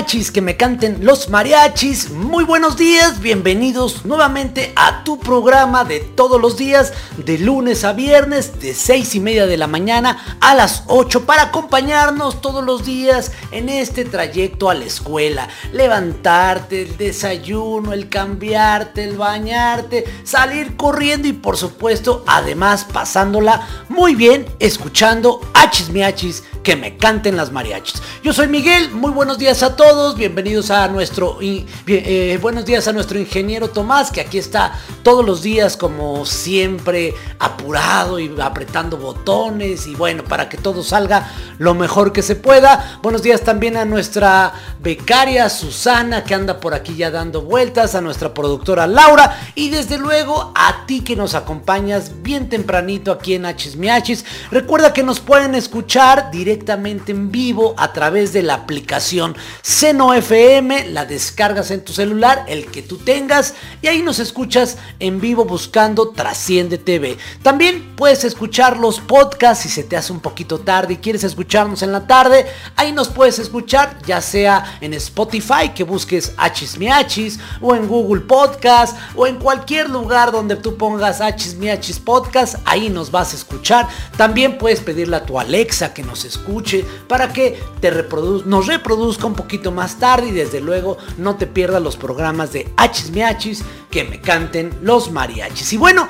Que me canten los mariachis. Muy buenos días, bienvenidos nuevamente a tu programa de todos los días, de lunes a viernes, de 6 y media de la mañana a las 8, para acompañarnos todos los días en este trayecto a la escuela. Levantarte, el desayuno, el cambiarte, el bañarte, salir corriendo y por supuesto, además pasándola muy bien, escuchando Achis miachis que me canten las mariachis. Yo soy Miguel, muy buenos días a todos, bienvenidos a nuestro, eh, buenos días a nuestro ingeniero Tomás, que aquí está todos los días como siempre apurado y apretando botones y bueno, para que todo salga lo mejor que se pueda. Buenos días también a nuestra becaria Susana, que anda por aquí ya dando vueltas, a nuestra productora Laura y desde luego a ti que nos acompañas bien tempranito aquí en Hachis. Recuerda que nos pueden escuchar directamente en vivo a través de la aplicación Seno FM, la descargas en tu celular, el que tú tengas, y ahí nos escuchas en vivo buscando Trasciende TV. También puedes escuchar los podcasts si se te hace un poquito tarde y quieres escucharnos en la tarde, ahí nos puedes escuchar ya sea en Spotify que busques Hachis Miachis o en Google Podcast o en cualquier lugar donde tú pongas Hachis Miachis Podcast, ahí nos vas a escuchar. También puedes pedirle a tu Alexa que nos escuche para que te reprodu- nos reproduzca un poquito más tarde y desde luego no te pierdas los programas de Hachis Miachis que me canten los mariachis. Y bueno,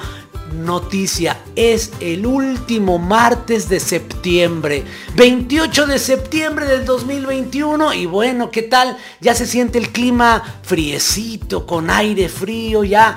noticia, es el último martes de septiembre, 28 de septiembre del 2021 y bueno, ¿qué tal? Ya se siente el clima friecito, con aire frío, ya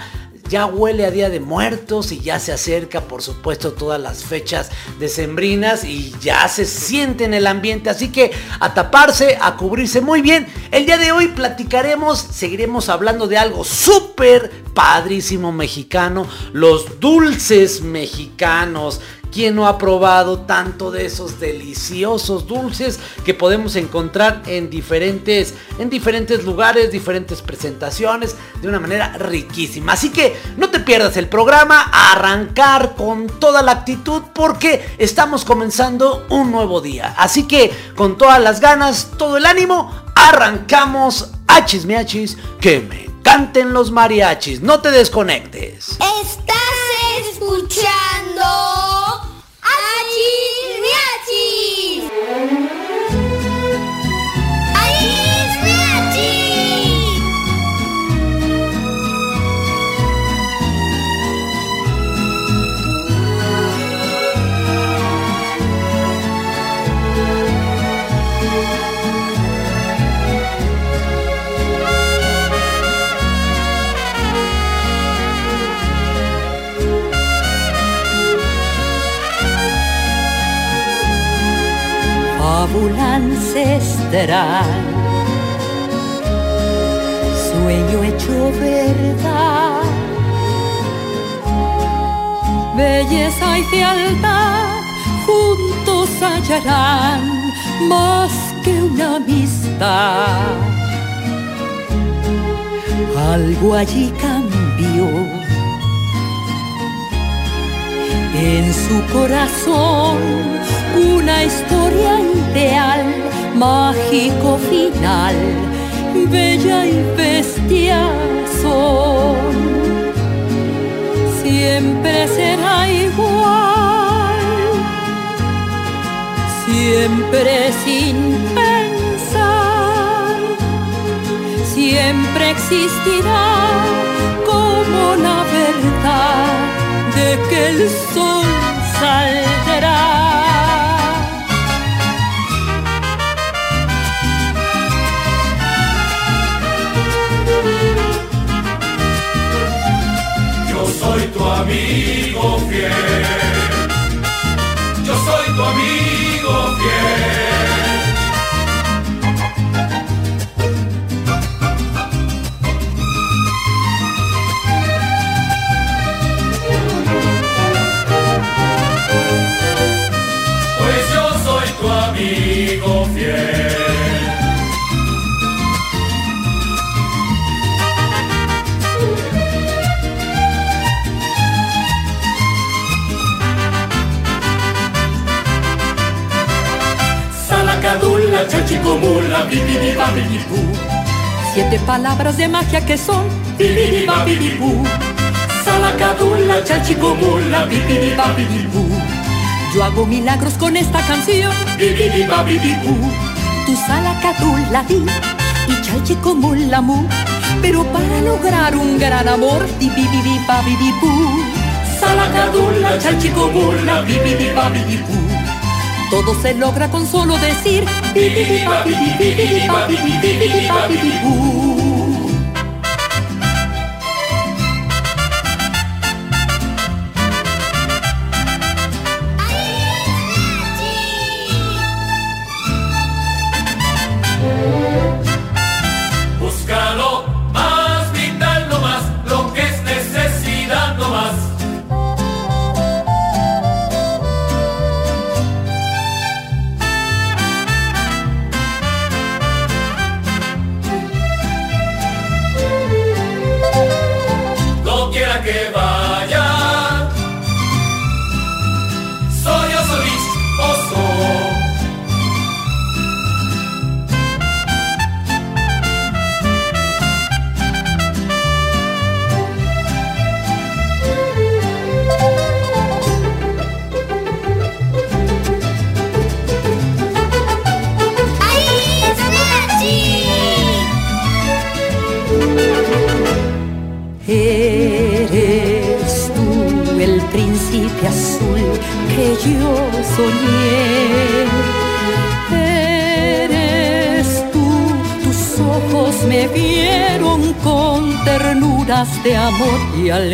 ya huele a Día de Muertos y ya se acerca, por supuesto, todas las fechas decembrinas y ya se siente en el ambiente. Así que a taparse, a cubrirse muy bien. El día de hoy platicaremos, seguiremos hablando de algo súper padrísimo mexicano, los dulces mexicanos. ¿Quién no ha probado tanto de esos deliciosos dulces que podemos encontrar en diferentes, en diferentes lugares, diferentes presentaciones, de una manera riquísima? Así que no te pierdas el programa, arrancar con toda la actitud porque estamos comenzando un nuevo día. Así que con todas las ganas, todo el ánimo, arrancamos a chismeachis que me canten los mariachis. No te desconectes. Estás escuchando Achis Miachis. Achis fábula ancestral, sueño hecho verdad, belleza y fealdad juntos hallarán más que una amistad. Algo allí cambió en su corazón una historia ideal, mágico final, bella y bestia son. Siempre será igual, siempre sin pensar, siempre existirá como la verdad que el sol saldrá. Yo soy tu amigo fiel. Yo soy tu amigo fiel. Salacadula, chachicomula, bibidiba, bibibú. Siete palabras de magia que son Bibidiba, bibibú. Salacadula, chachicomula, bibidiba, bibibú. Yo hago milagros con esta canción. Bibidiba, bibibú. Tu salacadula di y chalchi como la mu. Pero para lograr un gran amor, di bi bi bi ba bi bi bu. Salacadula, chachicomula, bibidiba, bibibú. Todo se logra con solo decir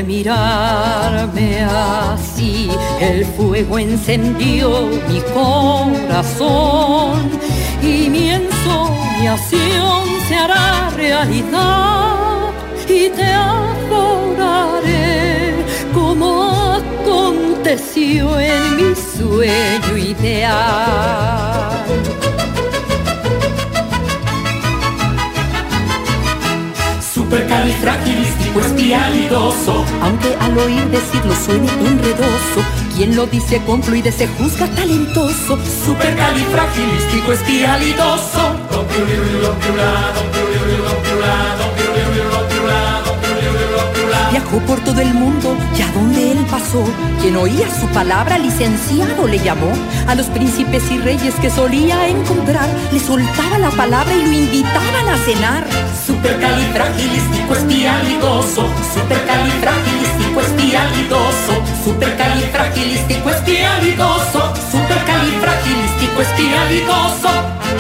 mirarme así el fuego encendió mi corazón y mi ensoñación se hará realidad y te adoraré como aconteció en mi sueño ideal. Supercalifragilístico espialidoso. Aunque al oír decirlo suene enredoso, quien lo dice con fluidez se juzga talentoso. Supercalifragilístico espialidoso. Viajó por todo el mundo y a donde él pasó, quien oía su palabra licenciado le llamó. A los príncipes y reyes que solía encontrar, le soltaba la palabra y lo invitaban a cenar. Supercalifragilístico espialidoso. Supercalifragilístico espialidoso. Supercalifragilístico espialidoso. Supercalifragilístico espialidoso.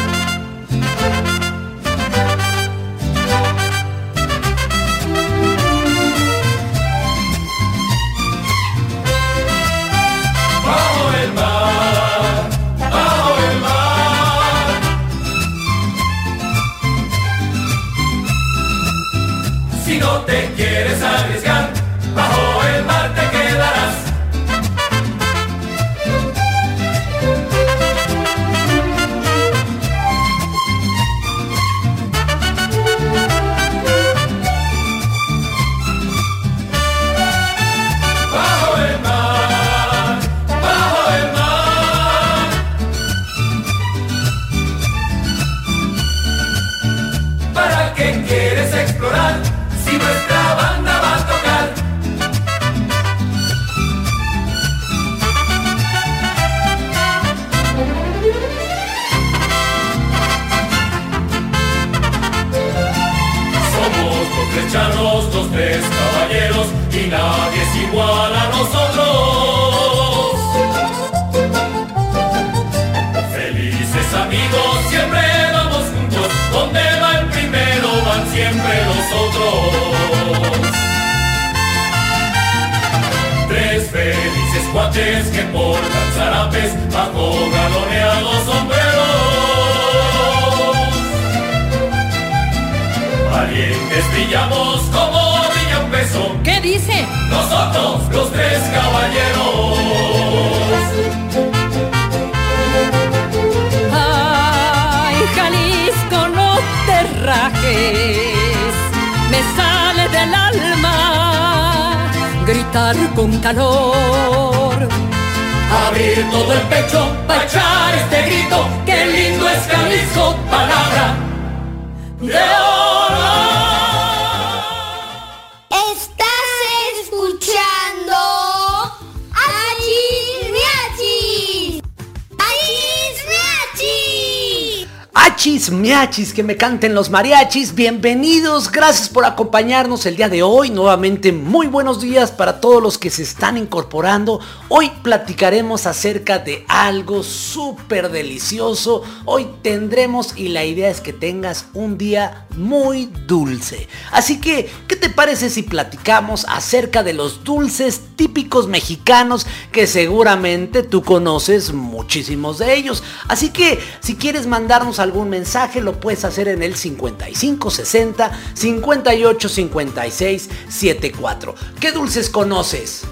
Achis, miachis, que me canten los mariachis, bienvenidos, gracias por acompañarnos el día de hoy, nuevamente muy buenos días para todos los que se están incorporando, hoy platicaremos acerca de algo súper delicioso, hoy tendremos y la idea es que tengas un día muy dulce, así que, ¿qué te parece si platicamos acerca de los dulces típicos mexicanos que seguramente tú conoces muchísimos de ellos, así que si quieres mandarnos algún mensaje lo puedes hacer en el 5560 58 56 74. ¿Qué dulces conoces?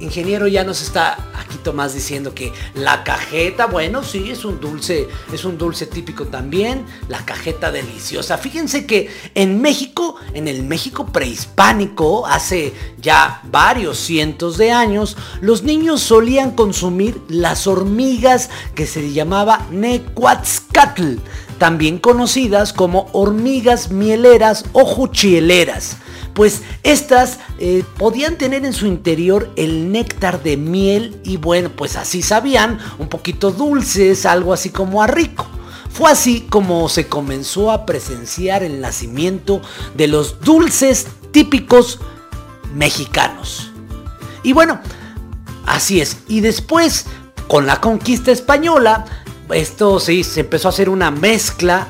Ingeniero ya nos está aquí Tomás diciendo que la cajeta, bueno, sí, es un dulce, es un dulce típico también, la cajeta deliciosa. Fíjense que en México, en el México prehispánico, hace ya varios cientos de años, los niños solían consumir las hormigas que se llamaba Necuatzcatl, también conocidas como hormigas mieleras o juchieleras pues estas eh, podían tener en su interior el néctar de miel y bueno, pues así sabían, un poquito dulces, algo así como a rico. Fue así como se comenzó a presenciar el nacimiento de los dulces típicos mexicanos. Y bueno, así es. Y después, con la conquista española, esto sí, se empezó a hacer una mezcla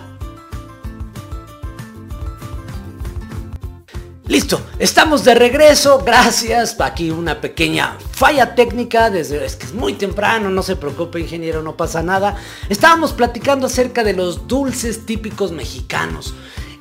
Listo, estamos de regreso, gracias. Aquí una pequeña falla técnica, desde es que es muy temprano, no se preocupe ingeniero, no pasa nada. Estábamos platicando acerca de los dulces típicos mexicanos.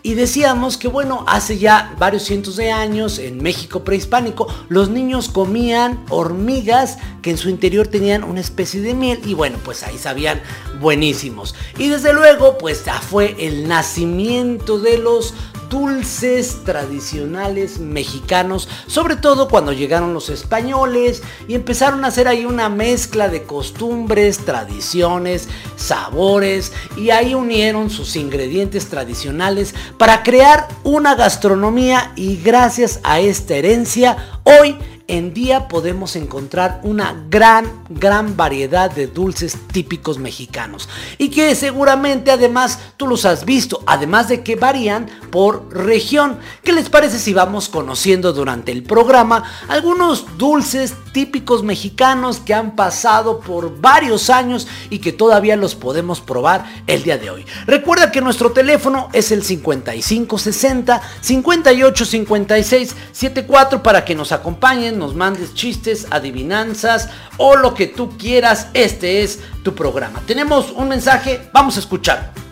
Y decíamos que bueno, hace ya varios cientos de años en México prehispánico, los niños comían hormigas que en su interior tenían una especie de miel y bueno, pues ahí sabían buenísimos. Y desde luego, pues ya fue el nacimiento de los dulces tradicionales mexicanos, sobre todo cuando llegaron los españoles y empezaron a hacer ahí una mezcla de costumbres, tradiciones, sabores y ahí unieron sus ingredientes tradicionales para crear una gastronomía y gracias a esta herencia hoy en día podemos encontrar una gran, gran variedad de dulces típicos mexicanos. Y que seguramente además tú los has visto, además de que varían por región. ¿Qué les parece si vamos conociendo durante el programa algunos dulces típicos mexicanos que han pasado por varios años y que todavía los podemos probar el día de hoy? Recuerda que nuestro teléfono es el 5560 5856 74 para que nos acompañen nos mandes chistes, adivinanzas o lo que tú quieras. Este es tu programa. Tenemos un mensaje, vamos a escuchar.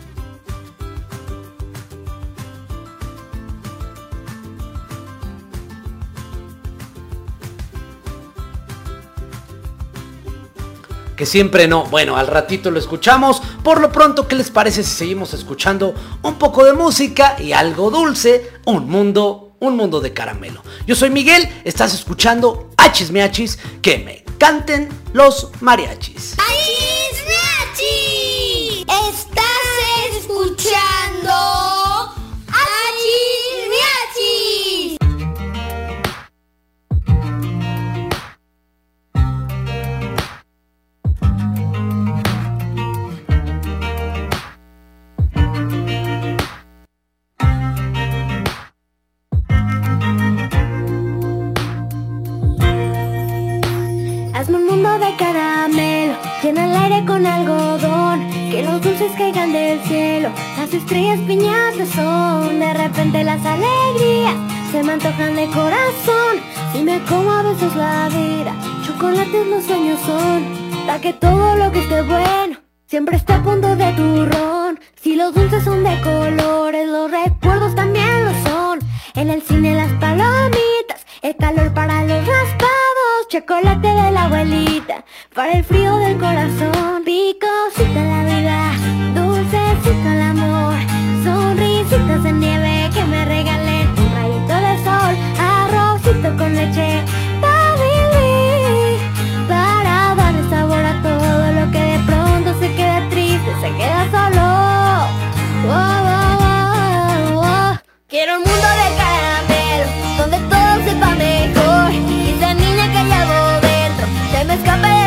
Que siempre no. Bueno, al ratito lo escuchamos. Por lo pronto, ¿qué les parece si seguimos escuchando un poco de música y algo dulce? Un mundo, un mundo de caramelo. Yo soy Miguel, estás escuchando Hachis Miachis, que me canten los mariachis. ¡Achis caramelo, llena el aire con algodón, que los dulces caigan del cielo, las estrellas piñatas son, de repente las alegrías se me antojan de corazón, si me como a besos la vida, chocolates los sueños son, para que todo lo que esté bueno siempre esté a punto de turrón, si los dulces son de colores, los recuerdos también lo son, en el cine las palomitas el calor para los raspados, chocolate de la abuelita, para el frío del corazón, picosita la vida, dulcecito el amor, sonrisitas de nieve que me regale un rayito de sol, arrocito con leche. Para para darle sabor a todo lo que de pronto se queda triste, se queda solo. Quiero un mundo de I've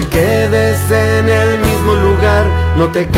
te quedes en el mismo lugar, no te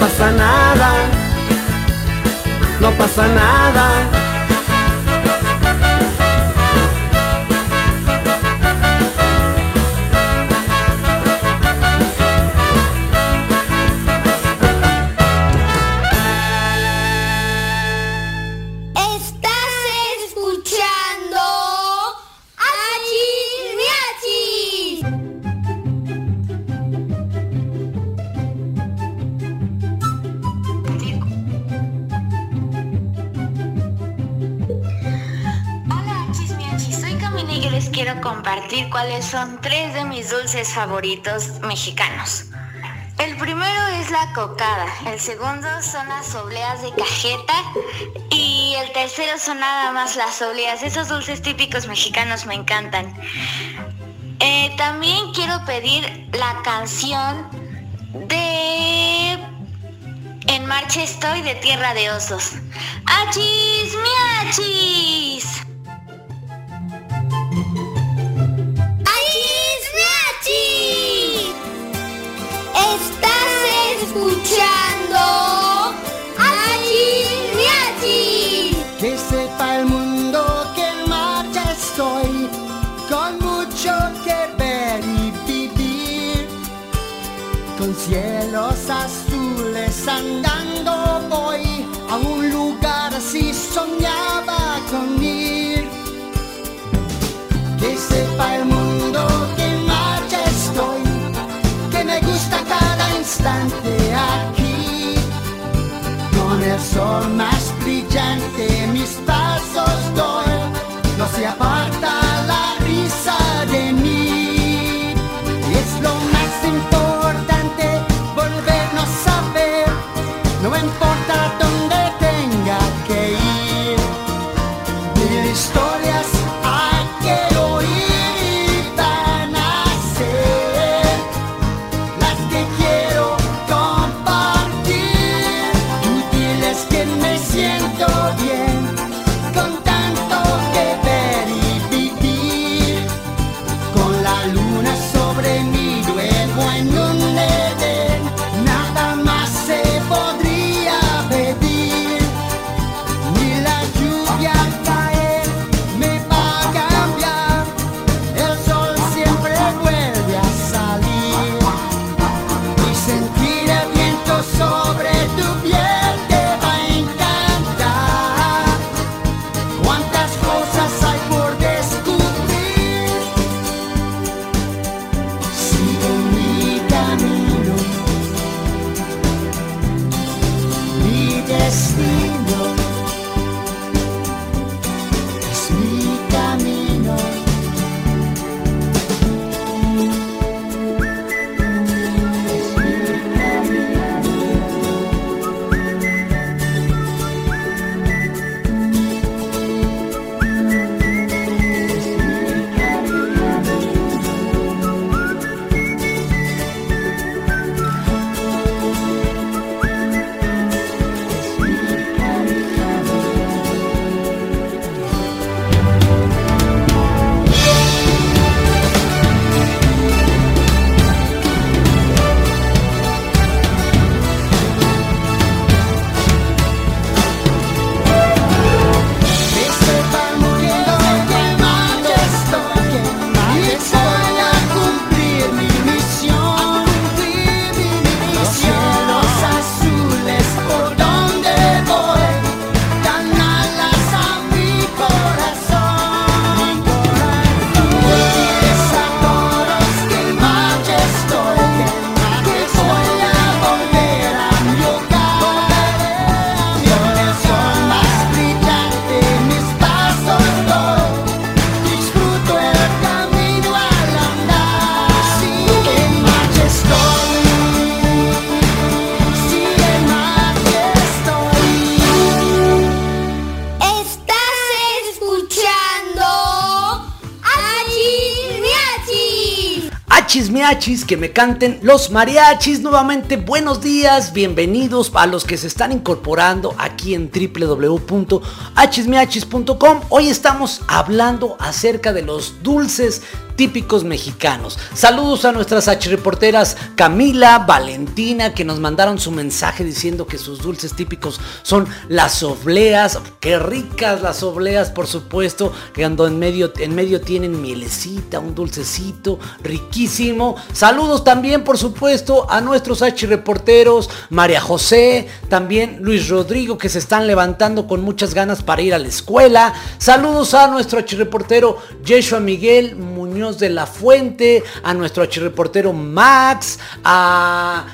No pasa nada, no pasa nada. tres de mis dulces favoritos mexicanos. El primero es la cocada, el segundo son las obleas de cajeta y el tercero son nada más las obleas. Esos dulces típicos mexicanos me encantan. Eh, también quiero pedir la canción de En Marcha Estoy de Tierra de Osos. ¡Achis, mi achis! sepa el mundo que en marcha estoy, que me gusta cada instante aquí, con el sol más brillante. Me canten los mariachis. Nuevamente, buenos días, bienvenidos a los que se están incorporando aquí en www.hmiachis.com. Hoy estamos hablando acerca de los dulces típicos mexicanos. Saludos a nuestras H reporteras Camila, Valentina, que nos mandaron su mensaje diciendo que sus dulces típicos son las obleas. Qué ricas las obleas, por supuesto, que ando en medio, en medio tienen mielecita, un dulcecito riquísimo. Saludos también, por supuesto, a nuestros H reporteros, María José, también Luis Rodrigo, que se están levantando con muchas ganas para ir a la escuela. Saludos a nuestro H reportero Yeshua Miguel Muñoz de la Fuente, a nuestro H reportero Max, a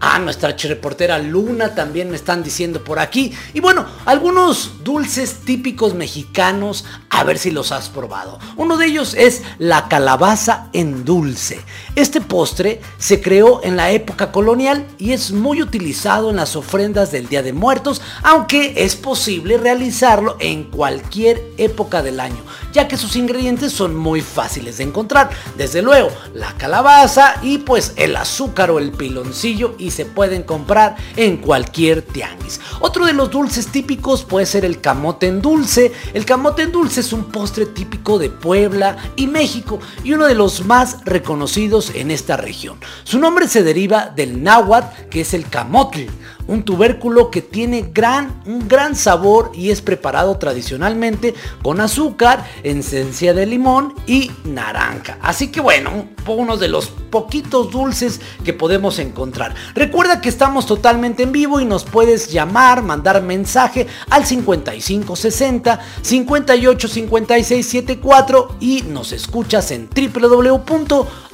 a nuestra reportera Luna también me están diciendo por aquí. Y bueno, algunos dulces típicos mexicanos, a ver si los has probado. Uno de ellos es la calabaza en dulce. Este postre se creó en la época colonial y es muy utilizado en las ofrendas del Día de Muertos, aunque es posible realizarlo en cualquier época del año, ya que sus ingredientes son muy fáciles de encontrar. Desde luego, la calabaza y pues el azúcar o el piloncillo y se pueden comprar en cualquier tianguis. Otro de los dulces típicos puede ser el camote en dulce. El camote en dulce es un postre típico de Puebla y México y uno de los más reconocidos en esta región. Su nombre se deriva del náhuatl que es el camote, un tubérculo que tiene gran, un gran sabor y es preparado tradicionalmente con azúcar, esencia de limón y naranja. Así que bueno, uno de los poquitos dulces que podemos encontrar. Recuerda que estamos totalmente en vivo y nos puedes llamar, mandar mensaje al 5560 58 56 74 y nos escuchas en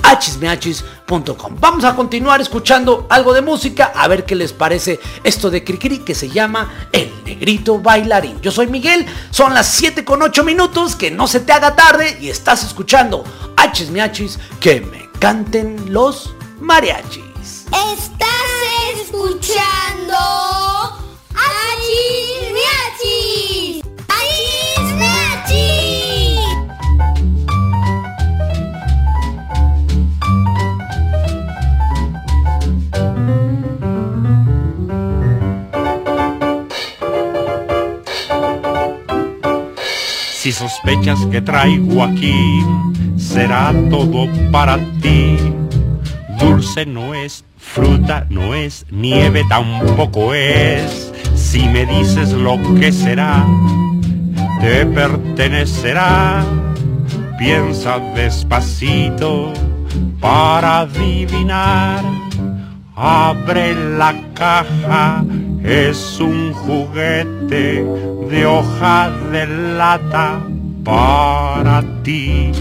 www.hmeachis.com. Vamos a continuar escuchando algo de música, a ver qué les parece esto de Cricri que se llama El Negrito Bailarín. Yo soy Miguel, son las 7 con 8 minutos, que no se te haga tarde y estás escuchando Hachis Miachis, que me canten los mariachis. Estás escuchando Achis Si sospechas que traigo aquí, será todo para ti. Dulce no es, fruta no es, nieve tampoco es. Si me dices lo que será, te pertenecerá. Piensa despacito para adivinar. Abre la caja, es un juguete de hoja de lata para ti.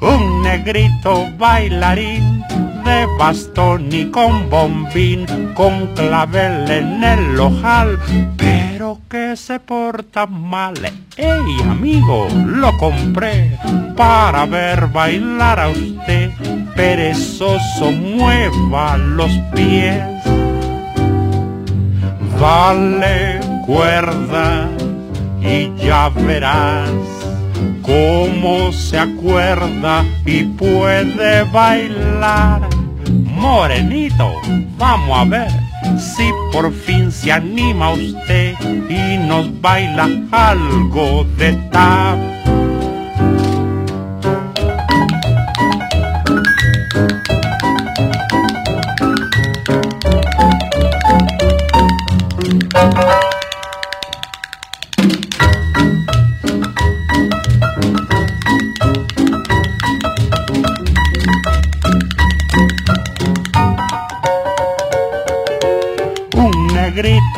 Un negrito bailarín de bastón y con bombín, con clavel en el ojal, pero que se porta mal. ¡Ey, amigo! Lo compré para ver bailar a usted. Perezoso, mueva los pies. Dale cuerda y ya verás cómo se acuerda y puede bailar. Morenito, vamos a ver si por fin se anima usted y nos baila algo de tap.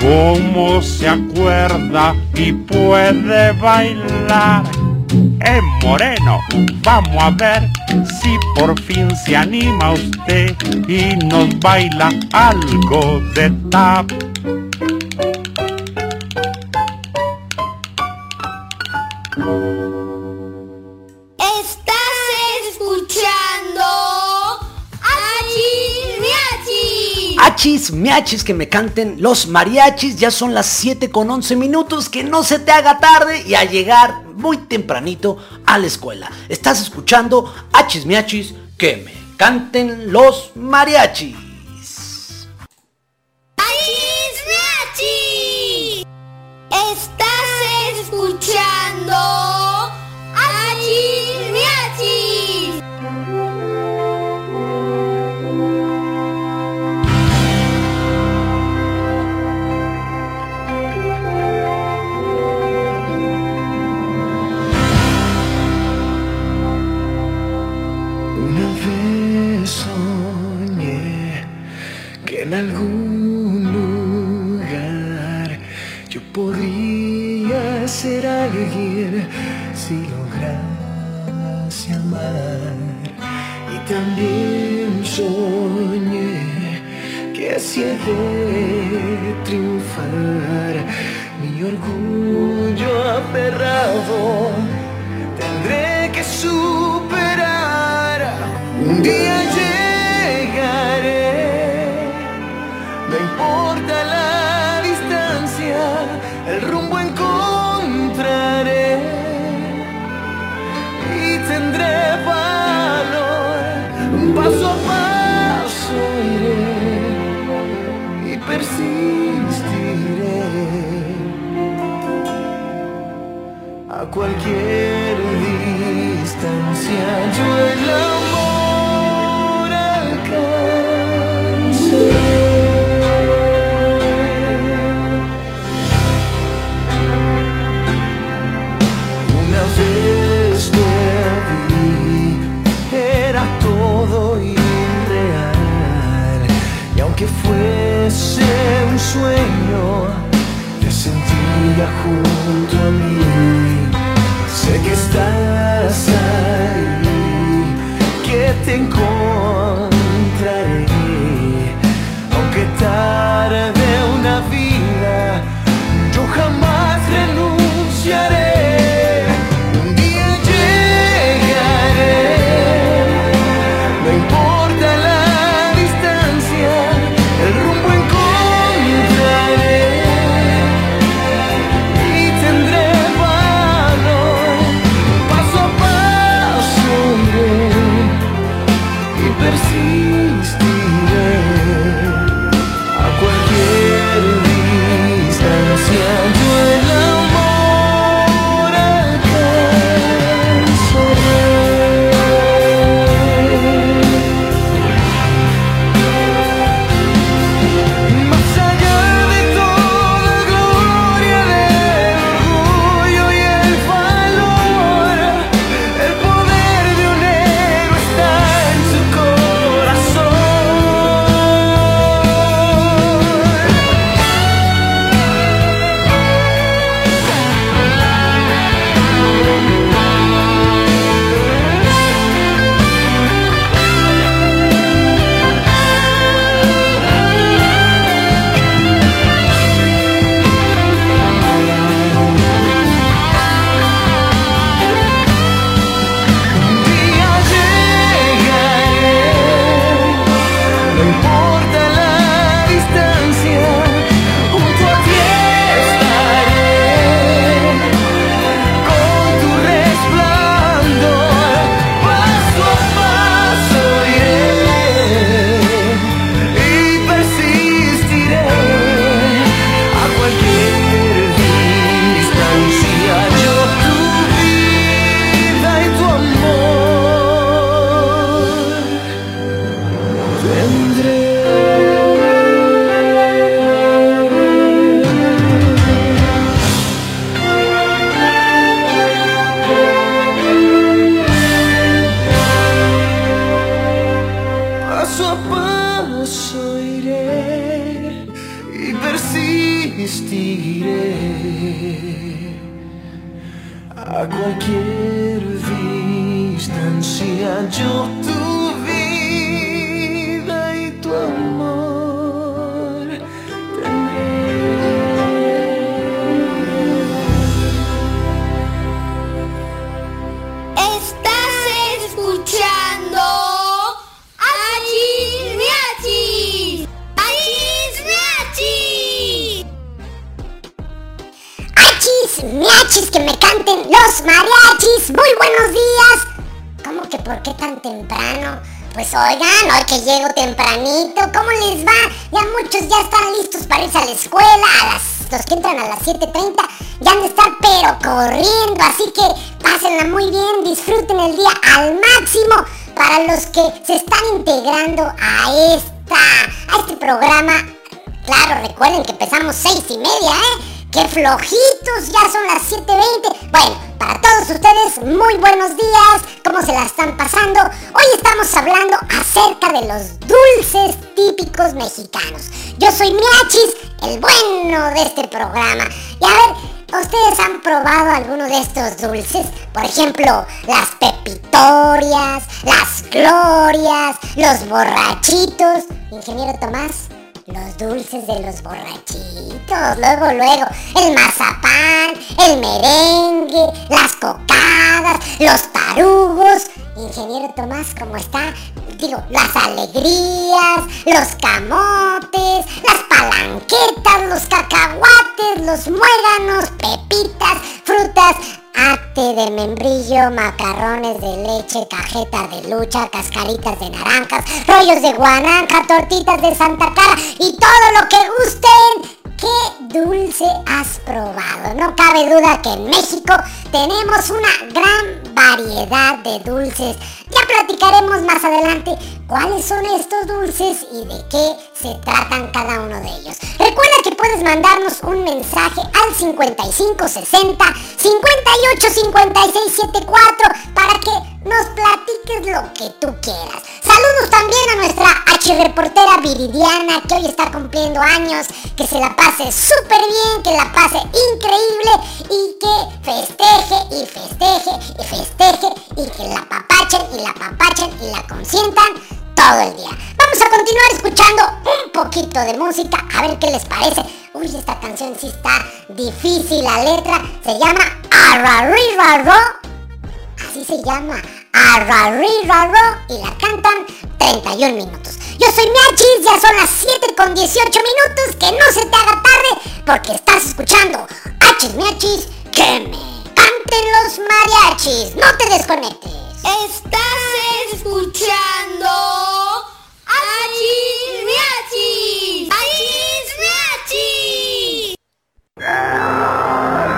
cómo se acuerda y puede bailar. Eh, Moreno, vamos a ver si por fin se anima usted y nos baila algo de tap. miachis que me canten los mariachis. Ya son las 7 con 11 minutos. Que no se te haga tarde y a llegar muy tempranito a la escuela. Estás escuchando Hachis Miachis que me canten los mariachis. Corriendo, así que pásenla muy bien, disfruten el día al máximo para los que se están integrando a esta, a este programa Claro, recuerden que empezamos seis y media, ¿eh? ¡Qué flojitos! Ya son las 7.20. Bueno, para todos ustedes, muy buenos días. ¿Cómo se la están pasando? Hoy estamos hablando acerca de los dulces típicos mexicanos. Yo soy Miachis, el bueno de este programa. Y a ver, ¿ustedes han probado alguno de estos dulces? Por ejemplo, las pepitorias, las glorias, los borrachitos. Ingeniero Tomás. Los dulces de los borrachitos, luego, luego, el mazapán, el merengue, las cocadas, los tarugos. Ingeniero Tomás, ¿cómo está? Digo, las alegrías, los camotes, las palanquetas, los cacahuates, los muéganos, pepitas, frutas, ate de membrillo, macarrones de leche, cajeta de lucha, cascaritas de naranjas, rollos de guananja, tortitas de Santa Cara y todo lo que gusten. ¿Qué dulce has probado? No cabe duda que en México tenemos una gran variedad de dulces. Ya platicaremos más adelante cuáles son estos dulces y de qué se tratan cada uno de ellos. Recuerda que puedes mandarnos un mensaje al 5560 58 56 74 para que nos platiques lo que tú quieras. Saludos también a nuestra H reportera Viridiana que hoy está cumpliendo años, que se la pase súper bien, que la pase increíble y que festeje y festeje y festeje y que la papachen y la papachen y la consientan todo el día. Vamos a continuar escuchando un poquito de música, a ver qué les parece. Uy, esta canción sí está difícil la letra. Se llama Arrariraro. Así se llama Arrariraro y la cantan 31 minutos. Yo soy Miachis, ya son las 7 con 18 minutos. Que no se te haga tarde porque estás escuchando Hachis Miachis. Que me canten los mariachis. No te desconectes. Estás escuchando Achis Miachis. Achis Miachis.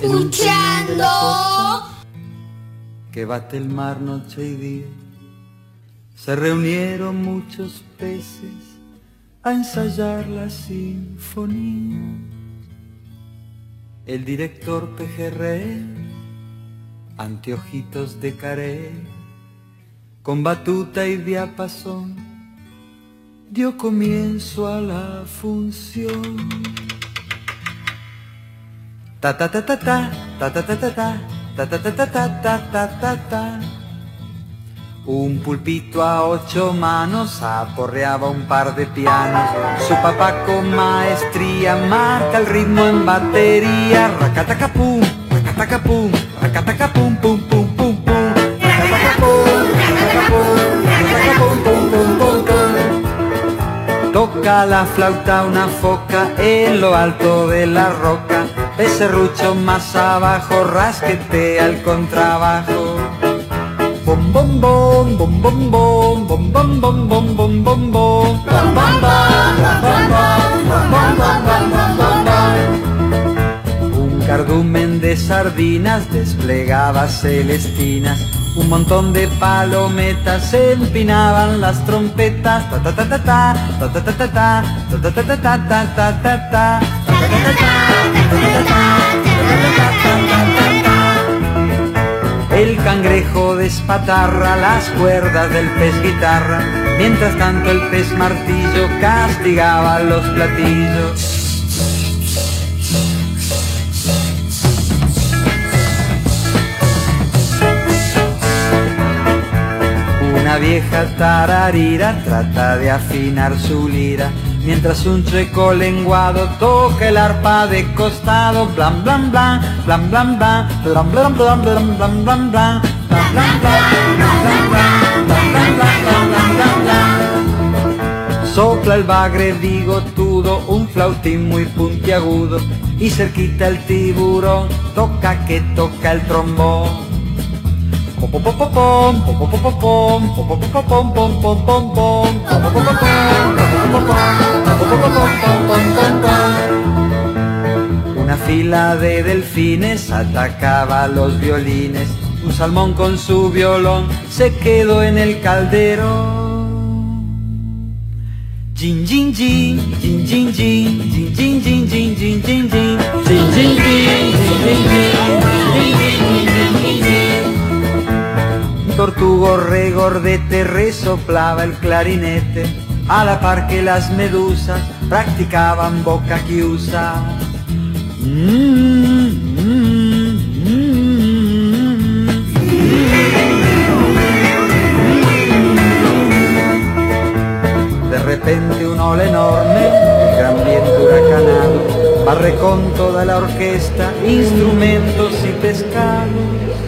Escuchando que bate el mar noche y día. Se reunieron muchos peces a ensayar la sinfonía. El director pejerrey, anteojitos de caré, con batuta y diapasón, dio comienzo a la función. Ta ta ta ta ta, ta ta ta ta ta, ta ta ta ta ta ta. Un pulpito a ocho manos aporreaba un par de pianos. Su papá con maestría marca el ritmo en batería. Racatacapum, racatacapum, racatacapum, pum pum pum pum. Racatacapum, racatacapum, racatacapum, pum pum pum pum. Toca la flauta una foca en lo alto de la roca. Ese rucho más abajo rasquetea el contrabajo. Bom bom bom bom bom bom bom bom bom bom bom bom bom Un cardumen de sardinas desplegaba celestinas un montón de palometas empinaban las trompetas ta ta ta ta ta ta ta ta ta ta ta ta ta ta ta ta ta ta El cangrejo despatarra las cuerdas del pez guitarra, mientras tanto el pez martillo castigaba los platillos. Una vieja tararira trata de afinar su lira, mientras un chueco lenguado toca el arpa de costado, blan, blan blan blan, blan blan blan, blan blan blan, blan blan blan. Sopla el bagre bigotudo, un flautín muy puntiagudo, y cerquita el tiburón, toca que toca el trombón. Una fila de delfines atacaba los violines. Un salmón con su violón se quedó en el caldero. Jin jin jin, jin jin jin, jin jin jin jin jin jin jin, jin jin jin, jin jin jin, jin jin Tortugo regordete resoplaba el clarinete, a la par que las medusas practicaban boca chiusa. De repente un ola enorme, el gran viento huracanado, barre con toda la orquesta, instrumentos y pescados.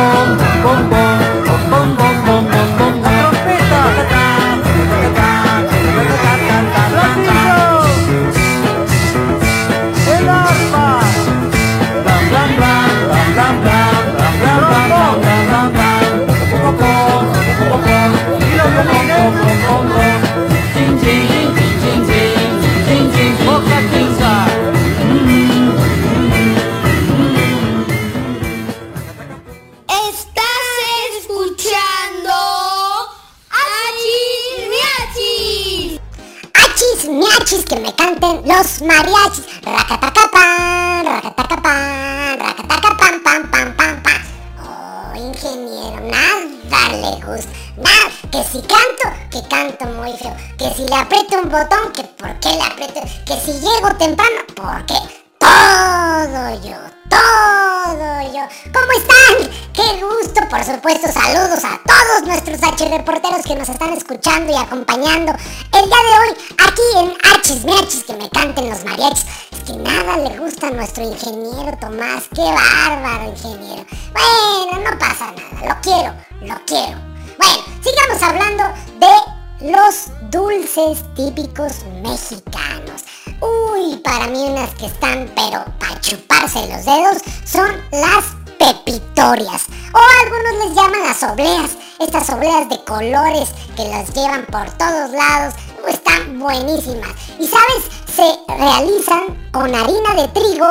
los mariachis. Racatacapan, racatacapan, racatacapan, pam, pam, pam, pam. Oh, ingeniero, nada le gusta. Nada, que si canto, que canto muy feo. Que si le aprieto un botón, que por qué le aprieto. Que si llego temprano, ¿por qué? Todo yo, todo yo. ¿Cómo están? Qué gusto, por supuesto, saludos a todos nuestros H reporteros que nos están escuchando y acompañando el día de hoy aquí en H's Miachis que me canten los mariachis. Es que nada le gusta a nuestro ingeniero Tomás, qué bárbaro ingeniero. Bueno, no pasa nada, lo quiero, lo quiero. Bueno, sigamos hablando de los dulces típicos mexicanos. Para mí unas que están, pero para chuparse los dedos, son las pepitorias. O algunos les llaman las obleas. Estas obleas de colores que las llevan por todos lados. Están buenísimas. Y sabes, se realizan con harina de trigo,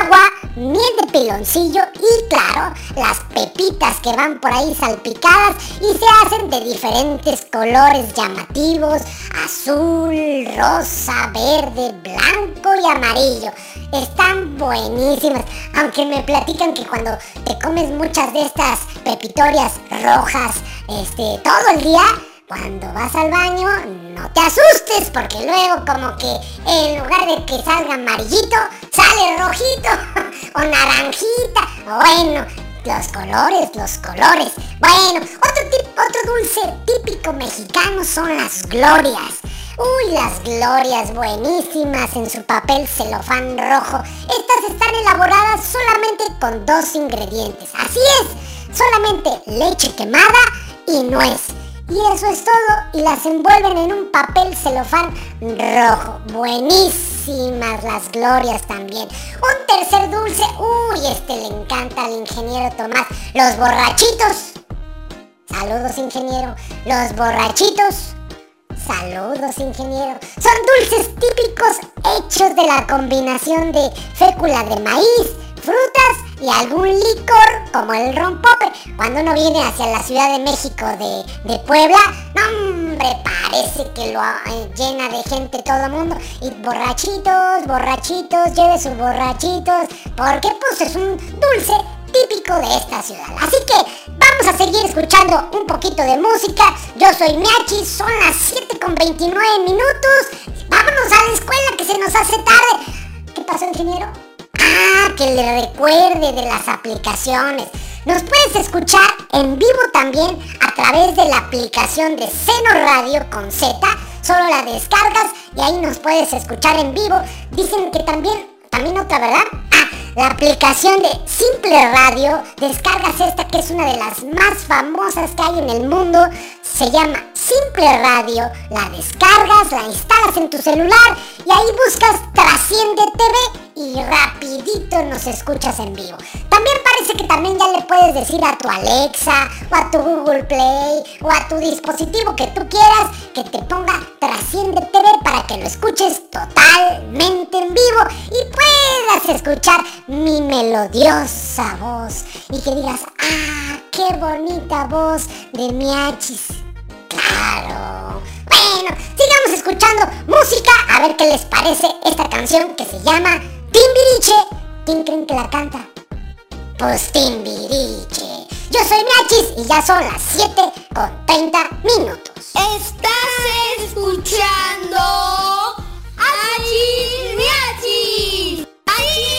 agua, miel de piloncillo y claro, las pepitas que van por ahí salpicadas y se hacen de diferentes colores llamativos, azul, rosa, verde, blanco y amarillo. Están buenísimas, aunque me platican que cuando te comes muchas de estas pepitorias rojas, este, todo el día, cuando vas al baño, no te asustes, porque luego como que en lugar de que salga amarillito, sale rojito o naranjita. Bueno, los colores, los colores. Bueno, otro, otro dulce típico mexicano son las glorias. Uy, las glorias buenísimas en su papel celofán rojo. Estas están elaboradas solamente con dos ingredientes. Así es, solamente leche quemada y nuez. Y eso es todo. Y las envuelven en un papel celofán rojo. Buenísimas las glorias también. Un tercer dulce. Uy, este le encanta al ingeniero Tomás. Los borrachitos. Saludos, ingeniero. Los borrachitos. Saludos, ingeniero. Son dulces típicos hechos de la combinación de fécula de maíz, frutas y algún licor como el rompope. Cuando uno viene hacia la Ciudad de México de, de Puebla, no hombre, parece que lo eh, llena de gente todo el mundo. Y borrachitos, borrachitos, lleve sus borrachitos, porque pues es un dulce típico de esta ciudad. Así que vamos a seguir escuchando un poquito de música. Yo soy Miachi, son las 7 con 29 minutos. Vámonos a la escuela que se nos hace tarde. ¿Qué pasó, ingeniero? Ah, que le recuerde de las aplicaciones. Nos puedes escuchar en vivo también a través de la aplicación de Seno Radio con Z. Solo la descargas y ahí nos puedes escuchar en vivo. Dicen que también, también otra, ¿verdad? Ah, la aplicación de Simple Radio. Descargas esta que es una de las más famosas que hay en el mundo. Se llama Simple Radio. La descargas, la instalas en tu celular y ahí buscas Trasciende TV y rapidito nos escuchas en vivo. También parece que también ya le puedes decir a tu Alexa o a tu Google Play o a tu dispositivo que tú quieras que te ponga Trasciende TV para que lo escuches totalmente en vivo y puedas escuchar mi melodiosa voz y que digas, ah, qué bonita voz de Miachis. Claro. Bueno, sigamos escuchando música a ver qué les parece esta canción que se llama Timbiriche. ¿Quién creen que la canta? Pues Timbiriche. Yo soy Miachis y ya son las 7 con 30 minutos. Estás escuchando Achis Miachis. Achis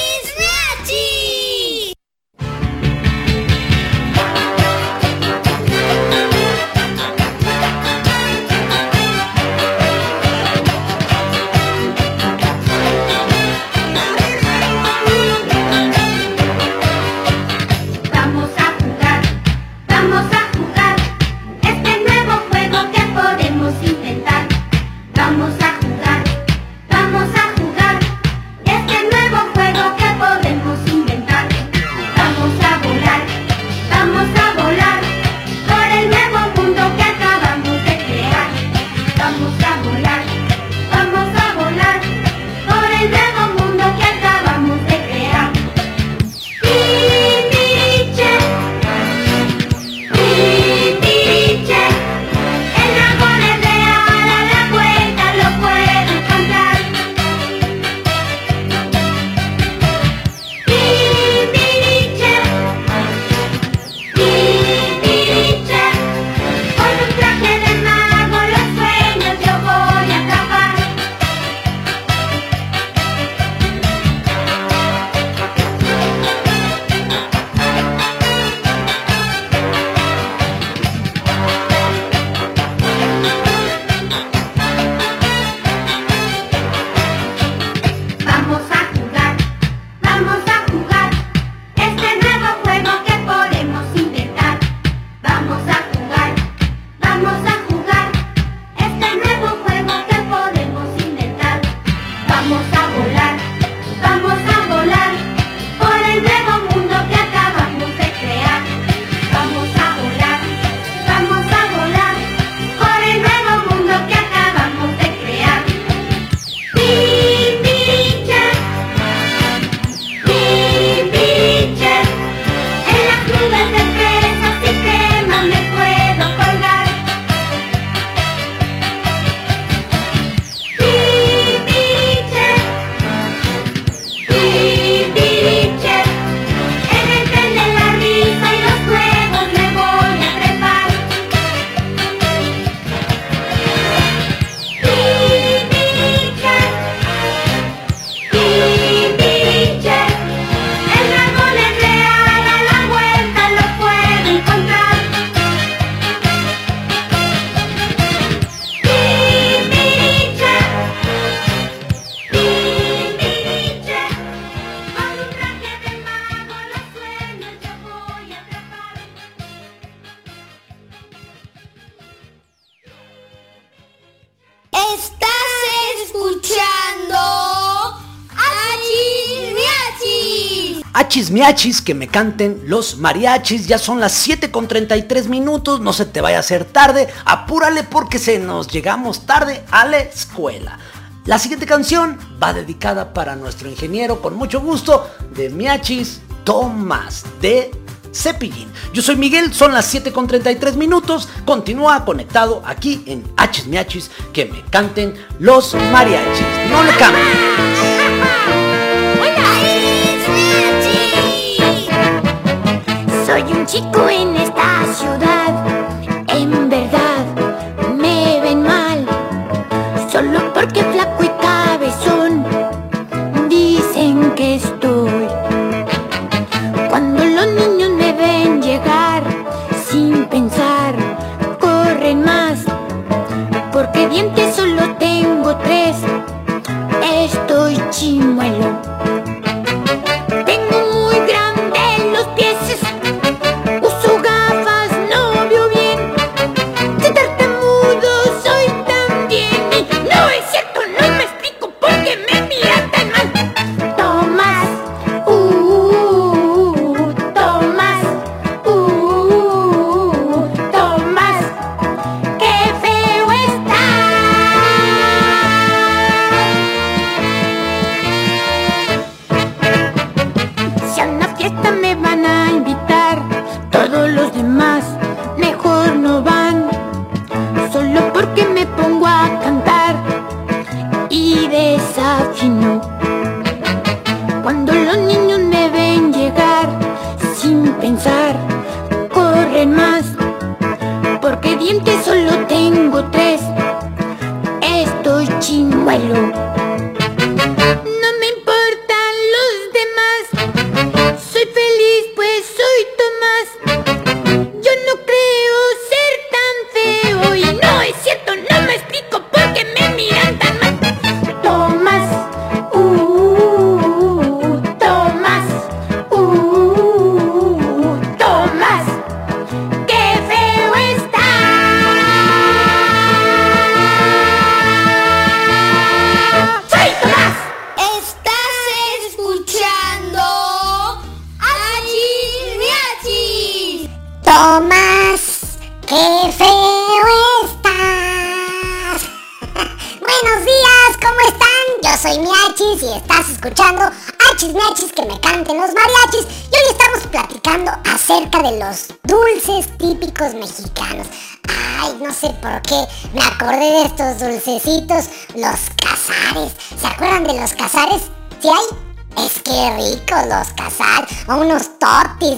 miachis, que me canten los mariachis. Ya son las 7 con 33 minutos. No se te vaya a hacer tarde. Apúrale porque se nos llegamos tarde a la escuela. La siguiente canción va dedicada para nuestro ingeniero con mucho gusto de Miachis Tomás de Cepillín. Yo soy Miguel, son las 7 con 33 minutos. Continúa conectado aquí en H's Miachis que me canten los mariachis. No le cambien.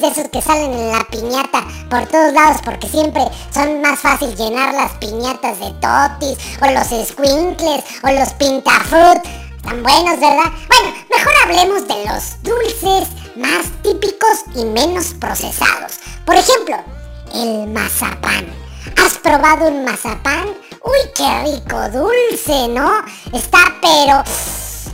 Esos que salen en la piñata por todos lados porque siempre son más fácil llenar las piñatas de totis. O los squinkles o los pintafrut. Están buenos, ¿verdad? Bueno, mejor hablemos de los dulces más típicos y menos procesados. Por ejemplo, el mazapán. ¿Has probado un mazapán? Uy, qué rico dulce, ¿no? Está pero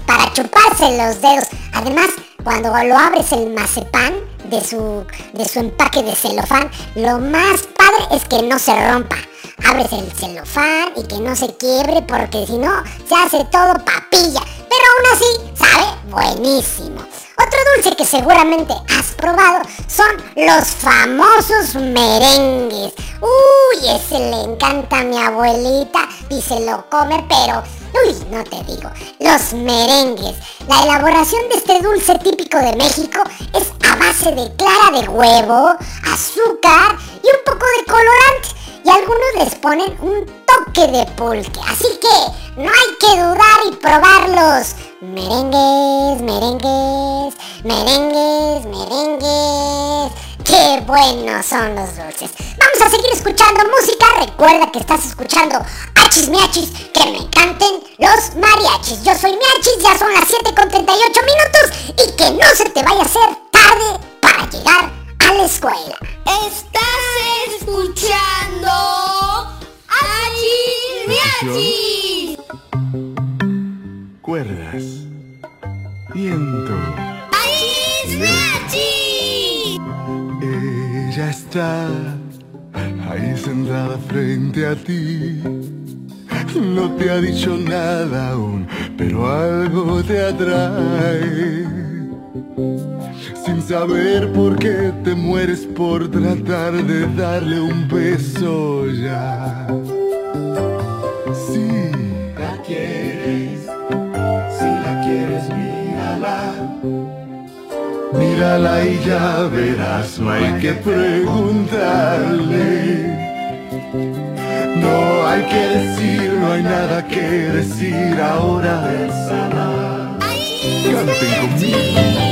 para chuparse los dedos. Además, cuando lo abres el mazapán de su, de su empaque de celofán, lo más padre es que no se rompa. Abres el celofán y que no se quiebre porque si no se hace todo papilla. Pero aún así sabe buenísimo. Otro dulce que seguramente has probado son los famosos merengues. Uy, ese le encanta a mi abuelita y se lo come, pero... Uy, no te digo. Los merengues. La elaboración de este dulce típico de México es base de clara de huevo, azúcar y un poco de colorante. Y algunos les ponen un toque de pulque. Así que no hay que dudar y probarlos. Merengues, merengues, merengues, merengues. ¡Qué buenos son los dulces! Vamos a seguir escuchando música. Recuerda que estás escuchando Achis Miachis, que me canten los mariachis. Yo soy Miachis, ya son las 7 con 38 minutos y que no se te vaya a hacer tarde para llegar a la escuela. Estás escuchando Miachis. Cuerdas. Viento. Miachis. Ella está ahí sentada frente a ti. No te ha dicho nada aún, pero algo te atrae. Sin saber por qué te mueres por tratar de darle un beso ya. Si la quieres, si la quieres, mírala. Mírala y ya verás, no hay que preguntarle. No hay que decir, no hay nada que decir ahora. Canten conmigo.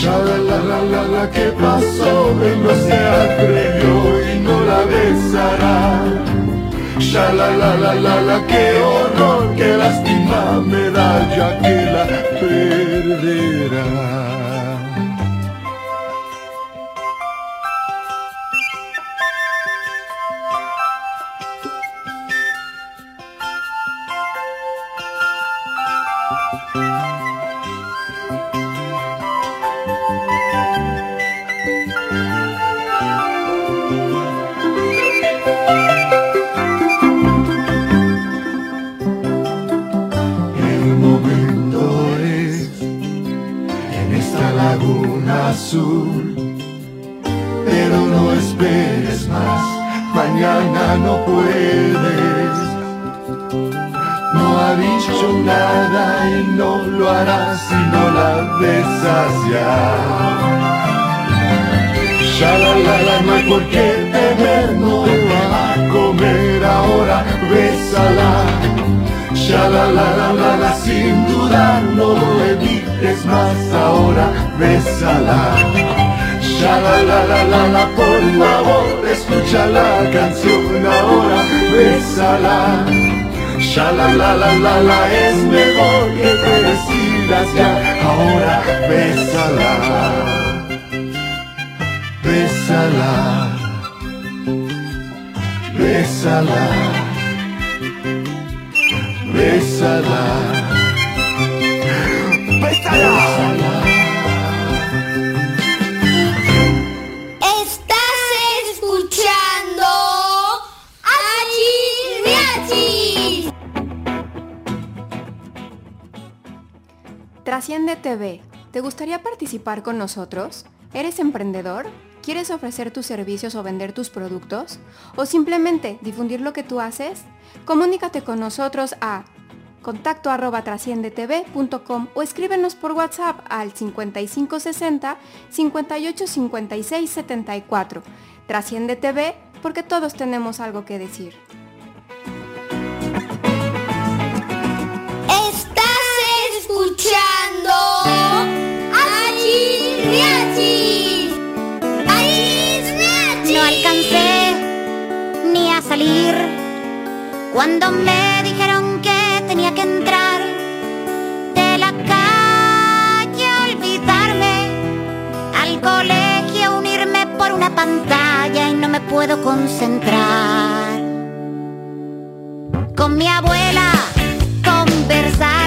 Ya la la la la la que pasó, él no se atrevió y no la besará. Ya la la la la la qué horror, qué lástima me da ya que la perderá. Pero no esperes más, mañana no puedes. No ha dicho nada y no lo hará si no la besas ya. Ya la la la, no hay por qué temer, no va a comer ahora, bésala. Ya la la la la sin dudar, no bésala. Ya la la la la la, por favor, escucha la canción ahora, bésala. Ya la la la la la, es mejor que te decidas ya, ahora bésala. Bésala, bésala, bésala. Trasciende TV. ¿Te gustaría participar con nosotros? ¿Eres emprendedor? ¿Quieres ofrecer tus servicios o vender tus productos? ¿O simplemente difundir lo que tú haces? Comunícate con nosotros a contacto arroba trasciendetv.com o escríbenos por WhatsApp al 5560 58 56 74. Trasciende TV porque todos tenemos algo que decir. Escuchando. Achis Miachis. No alcancé ni a salir cuando me dijeron que tenía que entrar de la calle, olvidarme al colegio, unirme por una pantalla y no me puedo concentrar. Con mi abuela conversar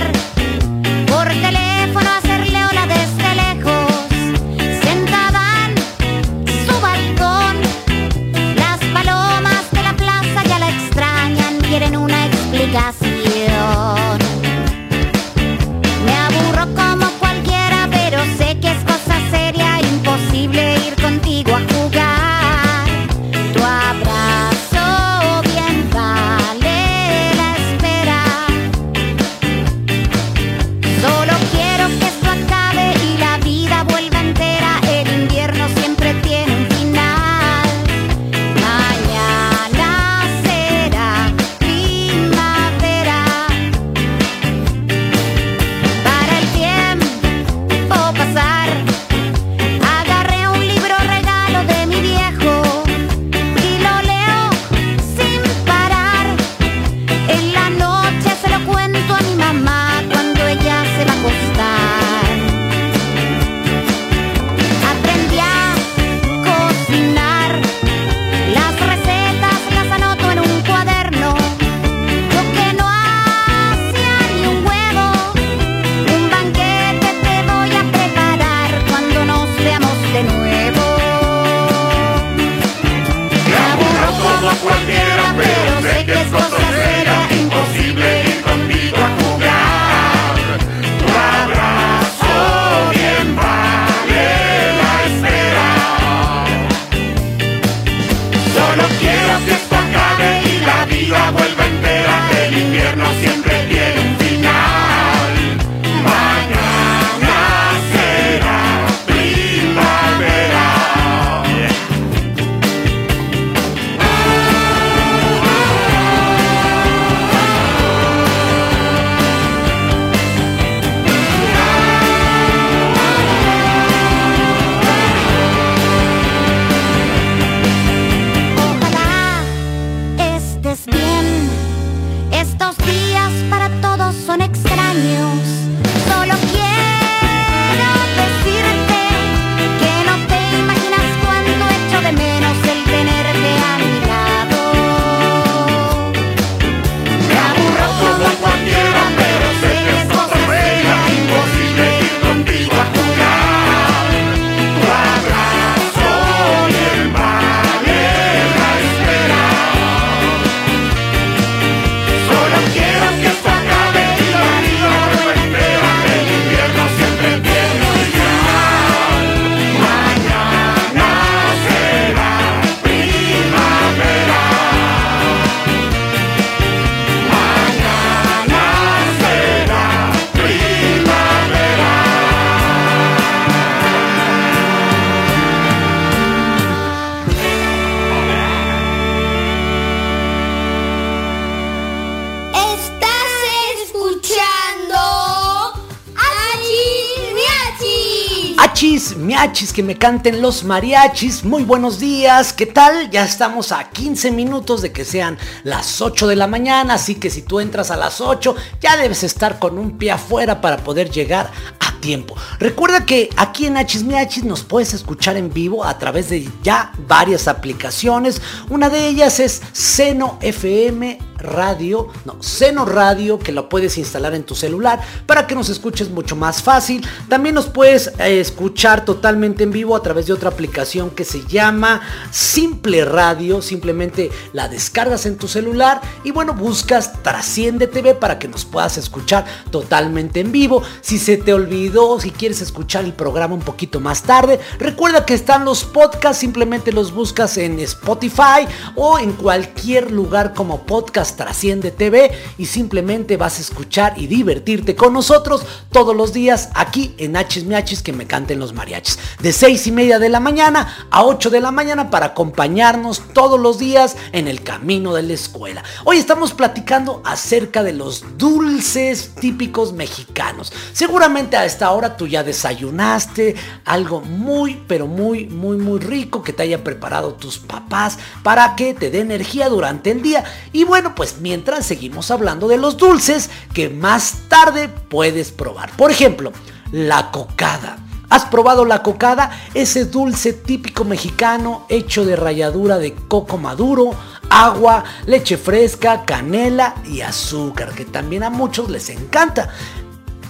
que me canten los mariachis. Muy buenos días, ¿qué tal? Ya estamos a 15 minutos de que sean las 8 de la mañana, así que si tú entras a las 8, ya debes estar con un pie afuera para poder llegar a tiempo. Recuerda que aquí en Hachis Miachis nos puedes escuchar en vivo a través de ya varias aplicaciones. Una de ellas es Seno FM Radio, no, Seno Radio, que lo puedes instalar en tu celular para que nos escuches mucho más fácil. También nos puedes eh, escuchar totalmente en vivo a través de otra aplicación que se llama Simple Radio. Simplemente la descargas en tu celular y bueno, buscas Trasciende TV para que nos puedas escuchar totalmente en vivo. Si se te olvidó, si quieres escuchar el programa un poquito más tarde, recuerda que están los podcasts, simplemente los buscas en Spotify o en cualquier lugar como podcast Trasciende TV y simplemente vas a escuchar y divertirte con nosotros todos los días aquí en Hachis Miachis que me canten los mariachis. De 6 y media de la mañana a 8 de la mañana para acompañarnos todos los días en el camino de la escuela. Hoy estamos platicando acerca de los dulces típicos mexicanos. Seguramente a esta hora tú ya desayunaste algo muy, pero muy, muy, muy rico que te haya preparado tus papás para que te dé energía durante el día. Y bueno, pues mientras seguimos hablando de los dulces que más tarde puedes probar. Por ejemplo, la cocada. ¿Has probado la cocada? Ese dulce típico mexicano hecho de ralladura de coco maduro, agua, leche fresca, canela y azúcar, que también a muchos les encanta.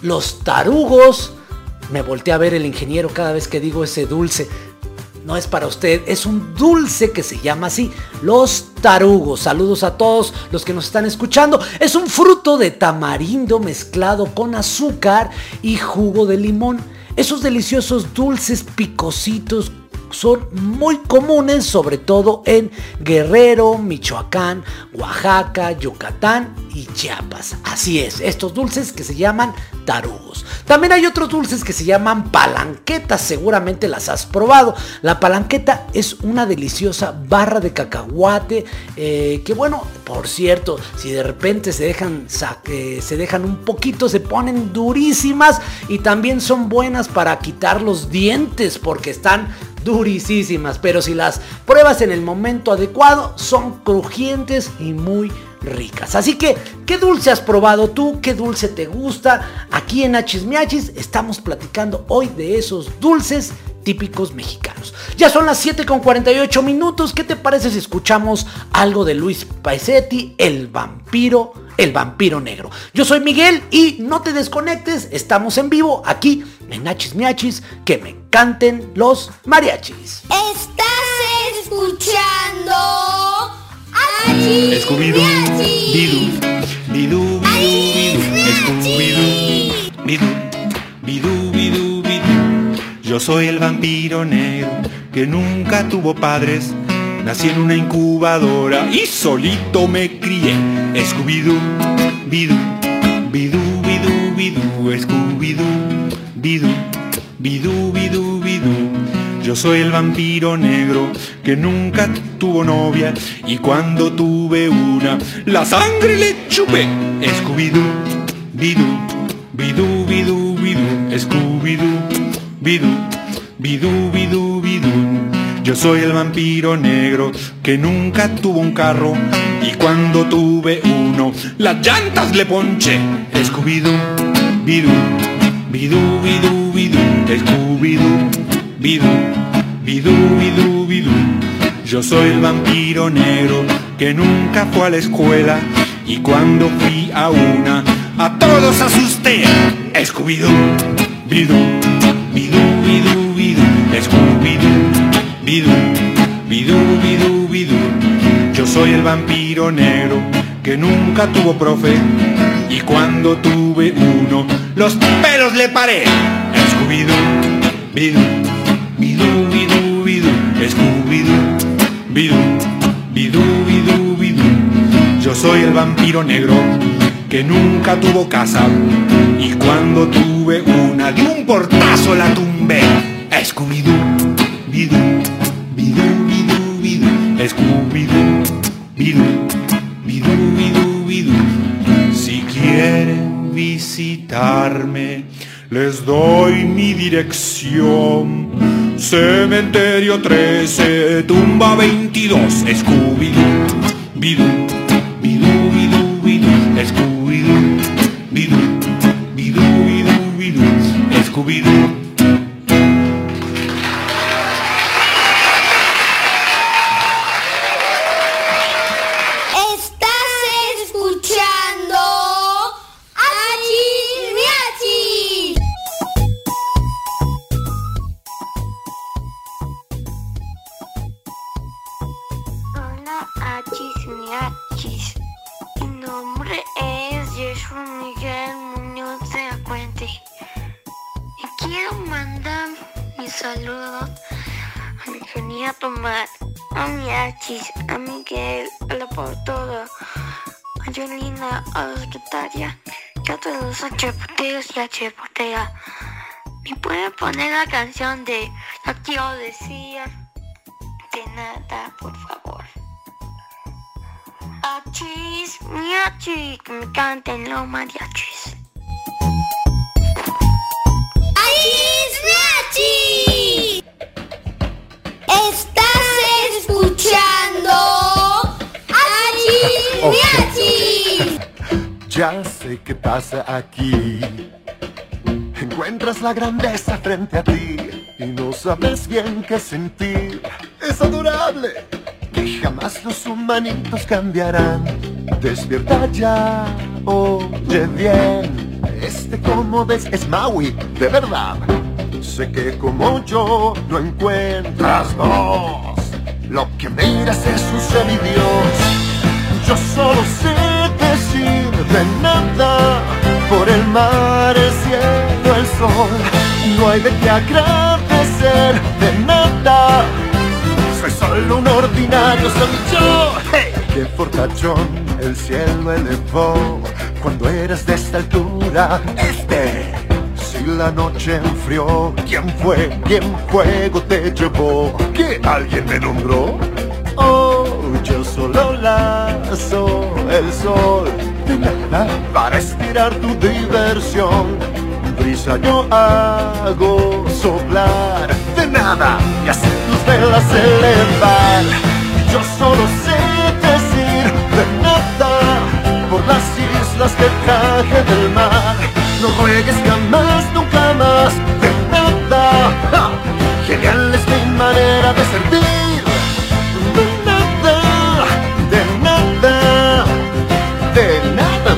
Los tarugos. Me volteé a ver el ingeniero cada vez que digo ese dulce no es para usted, es un dulce que se llama así, los tarugos. Saludos a todos los que nos están escuchando. Es un fruto de tamarindo mezclado con azúcar y jugo de limón. Esos deliciosos dulces picositos son muy comunes, sobre todo en Guerrero, Michoacán, Oaxaca, Yucatán y Chiapas. Así es, estos dulces que se llaman tarugos. También hay otros dulces que se llaman palanquetas, seguramente las has probado. La palanqueta es una deliciosa barra de cacahuate eh, que bueno, por cierto, si de repente se dejan, eh, se dejan un poquito, se ponen durísimas y también son buenas para quitar los dientes porque están durísimas, pero si las pruebas en el momento adecuado, son crujientes y muy ricas. Así que, ¿qué dulce has probado tú? ¿Qué dulce te gusta? Aquí en Achismiachis estamos platicando hoy de esos dulces típicos mexicanos. Ya son las 7 con 48 minutos. ¿Qué te parece si escuchamos algo de Luis Paisetti, el vampiro, el vampiro negro? Yo soy Miguel y no te desconectes. Estamos en vivo aquí en Nachis Miachis. Que me canten los mariachis. Estás escuchando. Bidú, Bidú, Bidú. Yo soy el vampiro negro que nunca tuvo padres. Nací en una incubadora y solito me crié. Scooby-Doo, Bidú, Bidú, Bidú, Bidú, Scooby-Doo, Bidú, Bidú, Bidú, Bidú. Yo soy el vampiro negro que nunca tuvo novia y cuando tuve una, la sangre le chupé. Scooby-Doo, Bidú, Bidú, Bidú, Bidú, Scooby-Doo, Bidú, Bidú, Bidú, Bidú. Yo soy el vampiro negro que nunca tuvo un carro y cuando tuve uno, las llantas le ponché. Scooby-Doo, Bidú, Bidú, Bidú, Bidú, Scooby-Doo, Bidú, Bidú, Bidú, Bidú. Yo soy el vampiro negro que nunca fue a la escuela y cuando fui a una, a todos asusté. Scooby-Doo, Bidú, Bidú, Bidú, Bidú, Scooby-Doo, Bidú, Bidú, Bidú, Bidú. Yo soy el vampiro negro que nunca tuvo profe y cuando tuve uno, los pelos le paré. Scooby-Doo, Bidú, Bidú, Bidú, Bidú, Scooby-Doo, Bidú, Bidú, Bidú, Bidú. Yo soy el vampiro negro que nunca tuvo casa y cuando tuve una de un portazo la tumbé. Scooby-Doo, Bidú, Bidú, Bidú, Bidú, Scooby-Doo, Bidú, Bidú, Bidú, Bidú. Si quieren visitarme, les doy mi dirección. Cementerio 13, tumba 22, Scooby-Doo, bidú, bidú, bidú, bidú, Scooby-Doo, bidú, bidú, bidú, bidú, Scooby-Doo. A achepoteos y achepotea. ¿Me pueden poner la canción de No quiero decir de nada, por favor? Achis, miachis, que me canten los mariachis. Achis Miachis. Estás escuchando Achis. Miachis. Ya sé qué pasa aquí. Encuentras la grandeza frente a ti y no sabes bien qué sentir. Es adorable que jamás los humanitos cambiarán. Despierta ya, oye bien. Este como ves es Maui, de verdad. Sé que como yo no encuentras voz. Lo que miras es un semidios. Yo solo sé decir de nada por el mar, el cielo, el sol. No hay de qué agradecer de nada. Soy solo un ordinario, soy yo. Qué fortachón el cielo elevó cuando eres de esta altura. Este. Si la noche enfrió, ¿quién fue? ¿Quién fuego te llevó? ¿Que alguien me nombró? Oh, yo solo lazo el sol nada para estirar tu diversión. Brisa yo hago soplar de nada y hacer tus velas elevar. Yo solo sé decir de nada por las islas que traje del mar. No juegues jamás, nunca más de nada. ¡Ja! Genial es mi manera de servir.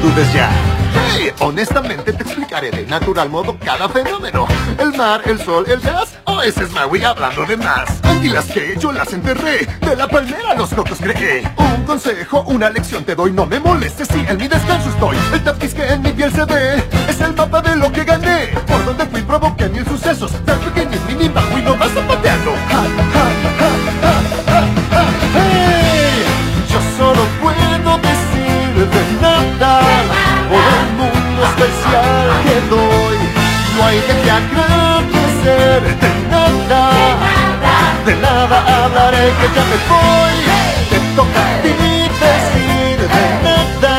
Dudes ya. Hey, honestamente te explicaré de natural modo cada fenómeno. El mar, el sol, el gas. Oh, ese es Maui hablando de más. Anguilas que yo las enterré. De la palmera los locos creé. Un consejo, una lección te doy. No me molestes si en mi descanso estoy. El tapiz que en mi piel se ve. Es el mapa de lo que gané. Por donde fui provoqué mil sucesos. Tan pequeño mini Maui no vas zapateando. Ja, ja, por el mundo especial que doy. No hay de qué agradecer de nada. De nada hablaré que ya me voy. Te toca a decir de nada.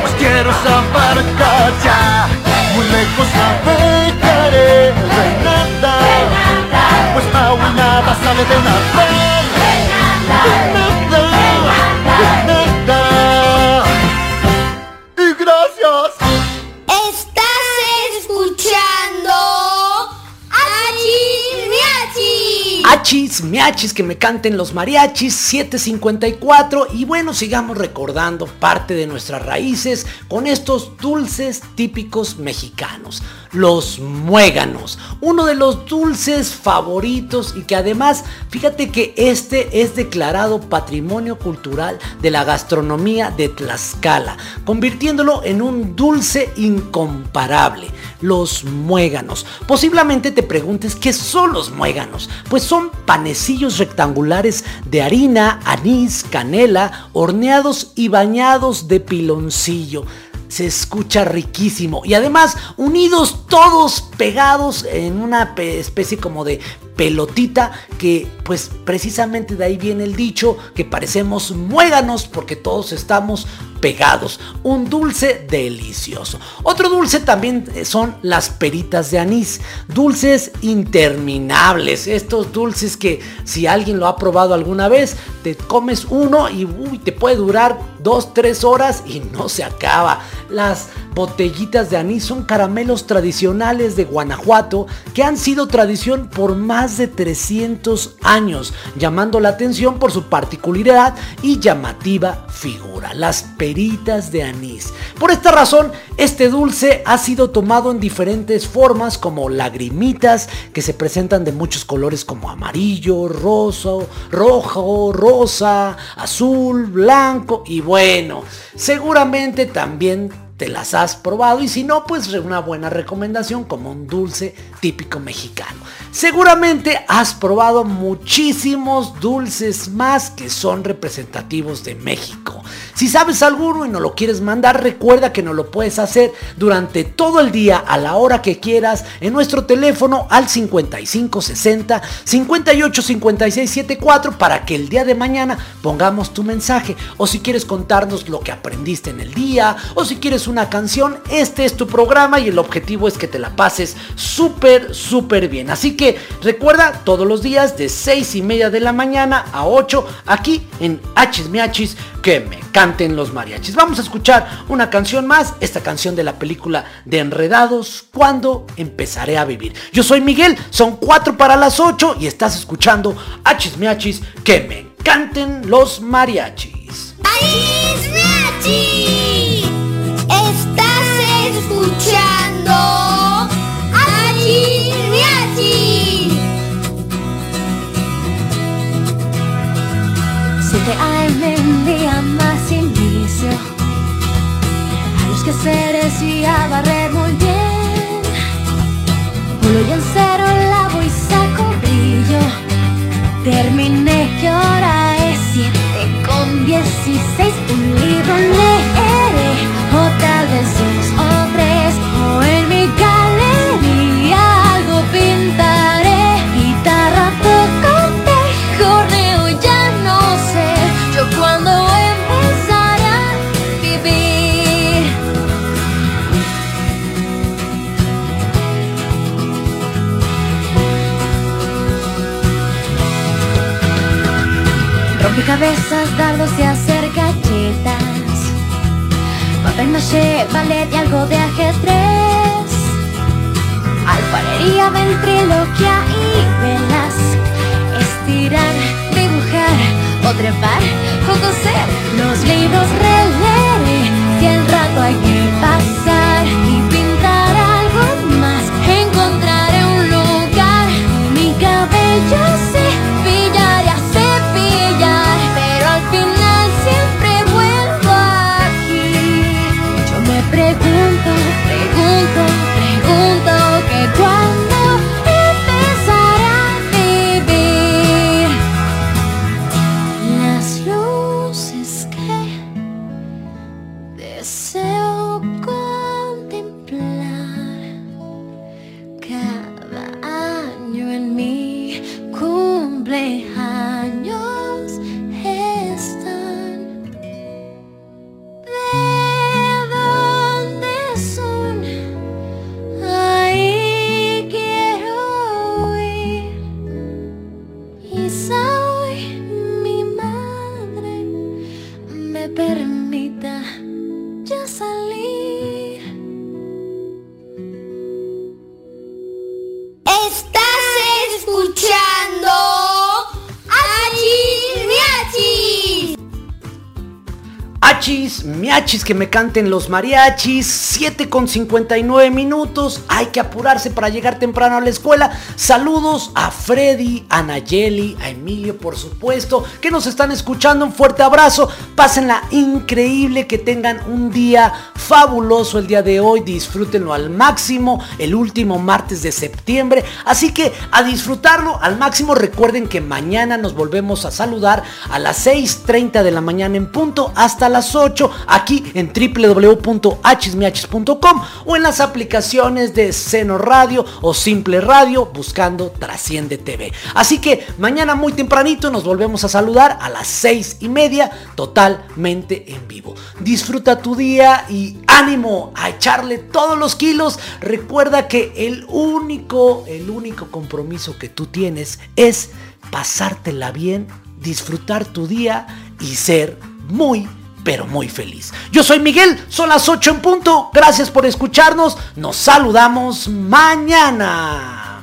Pues quiero zaparcar ya. Muy lejos navegaré de nada. Pues y nada sale de una vez. De nada, Achis, miachis, que me canten los mariachis, 754. Y bueno, sigamos recordando parte de nuestras raíces con estos dulces típicos mexicanos. Los muéganos, uno de los dulces favoritos y que además, fíjate que este es declarado patrimonio cultural de la gastronomía de Tlaxcala, convirtiéndolo en un dulce incomparable. Los muéganos. Posiblemente te preguntes qué son los muéganos. Pues son panecillos rectangulares de harina, anís, canela, horneados y bañados de piloncillo. Se escucha riquísimo. Y además unidos todos pegados en una pe- especie como de pelotita que pues precisamente de ahí viene el dicho que parecemos muéganos porque todos estamos pegados. Un dulce delicioso. Otro dulce también eh, son las peritas de anís. Dulces interminables. Estos dulces que si alguien lo ha probado alguna vez, te comes uno y te puede durar dos, tres horas y no se acaba. Las botellitas de anís son caramelos tradicionales de Guanajuato que han sido tradición por más de 300 años, llamando la atención por su particularidad y llamativa figura. Las peritas de anís. Por esta razón, este dulce ha sido tomado en diferentes formas como lagrimitas que se presentan de muchos colores como amarillo, rosa, rojo, rosa, azul, blanco y bueno, seguramente también te las has probado y si no, pues una buena recomendación como un dulce típico mexicano. Seguramente has probado muchísimos dulces más que son representativos de México. Si sabes alguno y no lo quieres mandar, recuerda que no lo puedes hacer durante todo el día a la hora que quieras en nuestro teléfono al 5560 58 56 74 para que el día de mañana pongamos tu mensaje o si quieres contarnos lo que aprendiste en el día o si quieres una canción, este es tu programa y el objetivo es que te la pases súper súper bien. Así que recuerda todos los días de 6 y media de la mañana a 8 aquí en Hachis Miachis que me canten los mariachis. Vamos a escuchar una canción más, esta canción de la película de Enredados, cuando empezaré a vivir. Yo soy Miguel, son 4 para las 8 y estás escuchando Hachis Miachis que me canten los mariachis. Siete AM en día más inicio. A los quehaceres y a barrer muy bien. Pulo y en cero lavo y saco brillo. Terminé que hora es siete con dieciséis Un libro leeré. O tal vez Dardos y hacer galletas Papel maché, ballet y algo de ajedrez. Alfarería, ventriloquia y velas. Estirar, dibujar o trepar o coser Los libros releeré si el rato hay que pasar Achis, miachis, que me canten los mariachis. 7 con 59 minutos. Hay que apurarse para llegar temprano a la escuela. Saludos a Freddy, a Nayeli, a Emilio, por supuesto, que nos están escuchando. Un fuerte abrazo. Pásenla increíble, que tengan un día fabuloso el día de hoy. Disfrútenlo al máximo. El último martes de septiembre. Así que a disfrutarlo al máximo. Recuerden que mañana nos volvemos a saludar a las 6.30 de la mañana en punto hasta las 8 aquí en www.hsmiachis.com o en las aplicaciones de Seno Radio o Simple Radio buscando Trasciende TV. Así que mañana muy tempranito nos volvemos a saludar a las 6 y media totalmente en vivo. Disfruta tu día y ánimo a echarle todos los kilos. Recuerda que el único, el único compromiso que tú tienes es pasártela bien, disfrutar tu día y ser muy pero muy feliz. Yo soy Miguel, son las 8 en punto. Gracias por escucharnos. Nos saludamos mañana.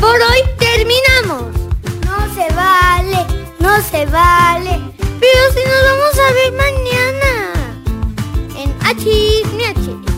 Por hoy terminamos. No se vale, no se vale. Pero si nos vamos a ver mañana. En H,